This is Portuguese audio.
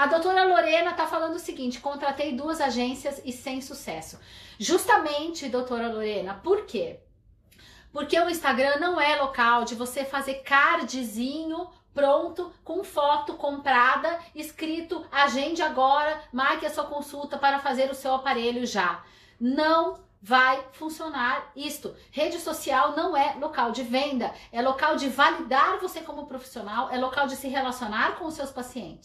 A doutora Lorena está falando o seguinte: contratei duas agências e sem sucesso. Justamente, doutora Lorena, por quê? Porque o Instagram não é local de você fazer cardzinho pronto com foto comprada, escrito agende agora, marque a sua consulta para fazer o seu aparelho já. Não vai funcionar isto. Rede social não é local de venda, é local de validar você como profissional, é local de se relacionar com os seus pacientes.